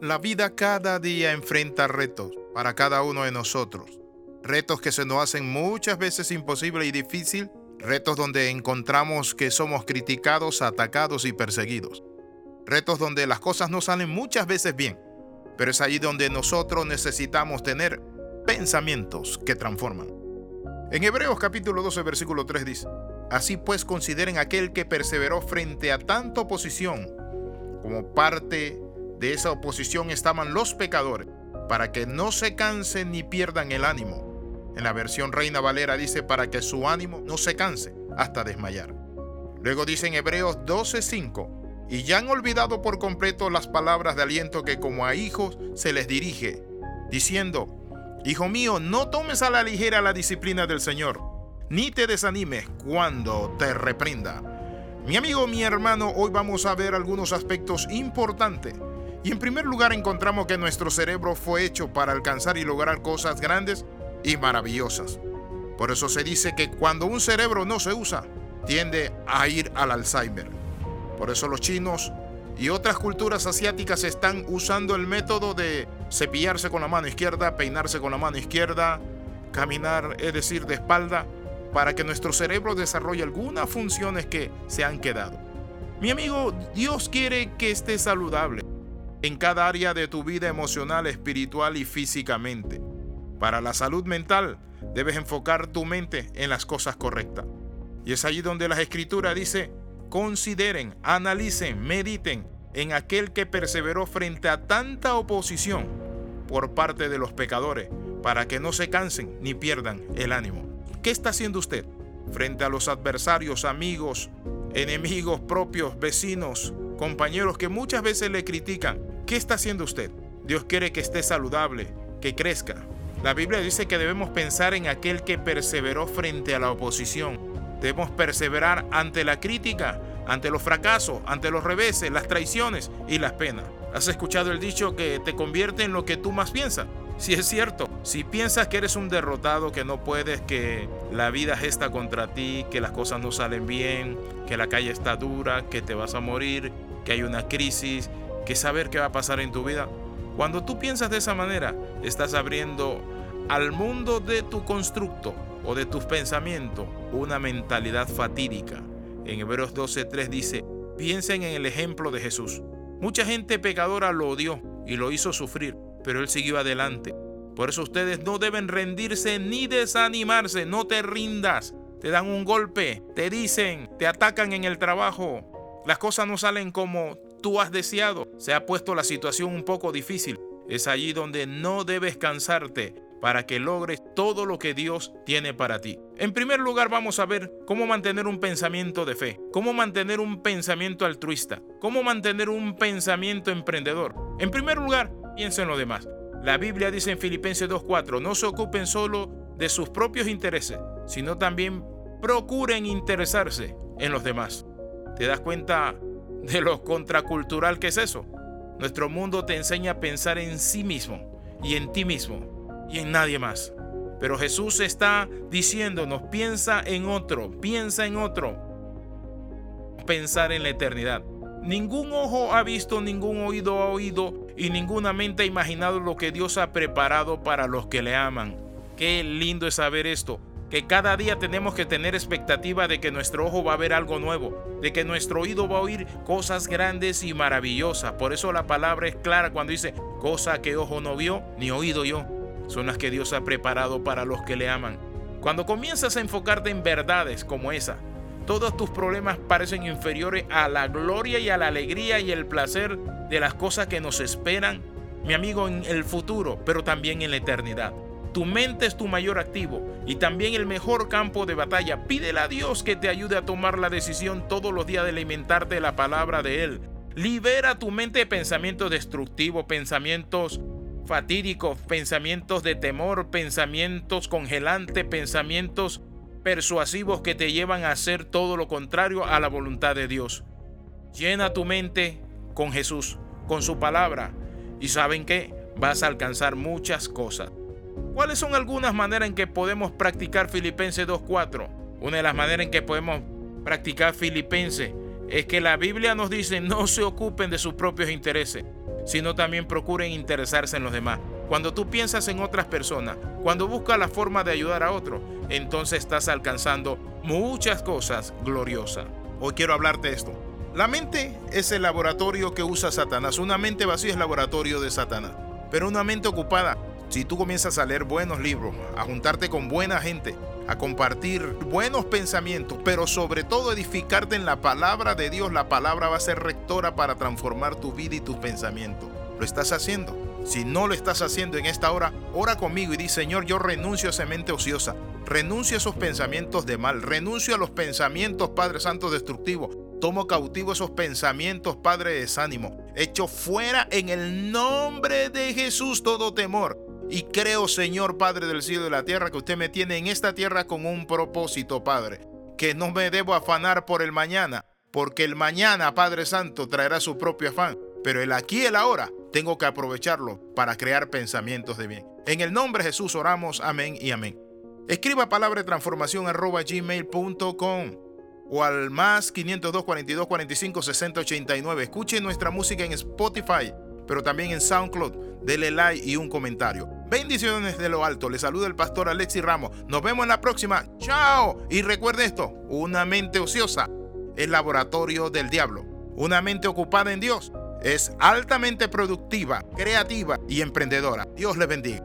La vida cada día enfrenta retos para cada uno de nosotros. Retos que se nos hacen muchas veces imposible y difícil. Retos donde encontramos que somos criticados, atacados y perseguidos. Retos donde las cosas no salen muchas veces bien. Pero es allí donde nosotros necesitamos tener pensamientos que transforman. En Hebreos capítulo 12 versículo 3 dice, Así pues consideren aquel que perseveró frente a tanta oposición como parte de esa oposición estaban los pecadores, para que no se cansen ni pierdan el ánimo. En la versión Reina Valera dice para que su ánimo no se canse hasta desmayar. Luego dice en Hebreos 12:5, y ya han olvidado por completo las palabras de aliento que como a hijos se les dirige, diciendo, Hijo mío, no tomes a la ligera la disciplina del Señor, ni te desanimes cuando te reprenda. Mi amigo, mi hermano, hoy vamos a ver algunos aspectos importantes y en primer lugar encontramos que nuestro cerebro fue hecho para alcanzar y lograr cosas grandes y maravillosas. Por eso se dice que cuando un cerebro no se usa, tiende a ir al Alzheimer. Por eso los chinos y otras culturas asiáticas están usando el método de cepillarse con la mano izquierda, peinarse con la mano izquierda, caminar, es decir, de espalda, para que nuestro cerebro desarrolle algunas funciones que se han quedado. Mi amigo, Dios quiere que estés saludable en cada área de tu vida emocional, espiritual y físicamente. Para la salud mental, debes enfocar tu mente en las cosas correctas. Y es allí donde las escrituras dice, consideren, analicen, mediten en aquel que perseveró frente a tanta oposición por parte de los pecadores, para que no se cansen ni pierdan el ánimo. ¿Qué está haciendo usted frente a los adversarios, amigos, enemigos propios, vecinos, compañeros que muchas veces le critican? ¿Qué está haciendo usted? Dios quiere que esté saludable, que crezca. La Biblia dice que debemos pensar en aquel que perseveró frente a la oposición. Debemos perseverar ante la crítica, ante los fracasos, ante los reveses, las traiciones y las penas. ¿Has escuchado el dicho que te convierte en lo que tú más piensas? Si es cierto, si piensas que eres un derrotado, que no puedes, que la vida gesta contra ti, que las cosas no salen bien, que la calle está dura, que te vas a morir, que hay una crisis, que saber qué va a pasar en tu vida. Cuando tú piensas de esa manera, estás abriendo al mundo de tu constructo o de tus pensamientos una mentalidad fatídica. En Hebreos 12:3 dice, piensen en el ejemplo de Jesús. Mucha gente pecadora lo odió y lo hizo sufrir, pero él siguió adelante. Por eso ustedes no deben rendirse ni desanimarse, no te rindas. Te dan un golpe, te dicen, te atacan en el trabajo. Las cosas no salen como tú has deseado. Se ha puesto la situación un poco difícil. Es allí donde no debes cansarte para que logres todo lo que Dios tiene para ti. En primer lugar vamos a ver cómo mantener un pensamiento de fe, cómo mantener un pensamiento altruista, cómo mantener un pensamiento emprendedor. En primer lugar, piensa en lo demás. La Biblia dice en Filipenses 2.4, no se ocupen solo de sus propios intereses, sino también procuren interesarse en los demás. ¿Te das cuenta de lo contracultural que es eso. Nuestro mundo te enseña a pensar en sí mismo y en ti mismo y en nadie más. Pero Jesús está diciéndonos, piensa en otro, piensa en otro. Pensar en la eternidad. Ningún ojo ha visto, ningún oído ha oído y ninguna mente ha imaginado lo que Dios ha preparado para los que le aman. Qué lindo es saber esto que cada día tenemos que tener expectativa de que nuestro ojo va a ver algo nuevo, de que nuestro oído va a oír cosas grandes y maravillosas. Por eso la palabra es clara cuando dice, cosa que ojo no vio ni oído yo, son las que Dios ha preparado para los que le aman. Cuando comienzas a enfocarte en verdades como esa, todos tus problemas parecen inferiores a la gloria y a la alegría y el placer de las cosas que nos esperan, mi amigo, en el futuro, pero también en la eternidad. Tu mente es tu mayor activo y también el mejor campo de batalla. Pídele a Dios que te ayude a tomar la decisión todos los días de alimentarte de la palabra de Él. Libera tu mente de pensamientos destructivos, pensamientos fatídicos, pensamientos de temor, pensamientos congelantes, pensamientos persuasivos que te llevan a hacer todo lo contrario a la voluntad de Dios. Llena tu mente con Jesús, con su palabra, y saben que vas a alcanzar muchas cosas. ¿Cuáles son algunas maneras en que podemos practicar Filipenses 2.4? Una de las maneras en que podemos practicar Filipenses es que la Biblia nos dice no se ocupen de sus propios intereses, sino también procuren interesarse en los demás. Cuando tú piensas en otras personas, cuando buscas la forma de ayudar a otro, entonces estás alcanzando muchas cosas gloriosas. Hoy quiero hablarte de esto. La mente es el laboratorio que usa Satanás. Una mente vacía es laboratorio de Satanás. Pero una mente ocupada, si tú comienzas a leer buenos libros, a juntarte con buena gente, a compartir buenos pensamientos, pero sobre todo edificarte en la palabra de Dios, la palabra va a ser rectora para transformar tu vida y tus pensamientos. ¿Lo estás haciendo? Si no lo estás haciendo en esta hora, ora conmigo y di, Señor, yo renuncio a esa mente ociosa, renuncio a esos pensamientos de mal, renuncio a los pensamientos, Padre Santo, destructivos. Tomo cautivo esos pensamientos, Padre, de desánimo. Echo fuera en el nombre de Jesús todo temor. Y creo, Señor, Padre del cielo y de la tierra, que usted me tiene en esta tierra con un propósito, Padre. Que no me debo afanar por el mañana, porque el mañana, Padre Santo, traerá su propio afán. Pero el aquí y el ahora tengo que aprovecharlo para crear pensamientos de bien. En el nombre de Jesús oramos, amén y amén. Escriba palabra de transformación arroba gmail.com o al más 502 42 45 60 89. Escuche nuestra música en Spotify, pero también en SoundCloud. Dele like y un comentario. Bendiciones de lo alto. Le saluda el pastor Alexi Ramos. Nos vemos en la próxima. Chao. Y recuerde esto, una mente ociosa es laboratorio del diablo. Una mente ocupada en Dios es altamente productiva, creativa y emprendedora. Dios le bendiga.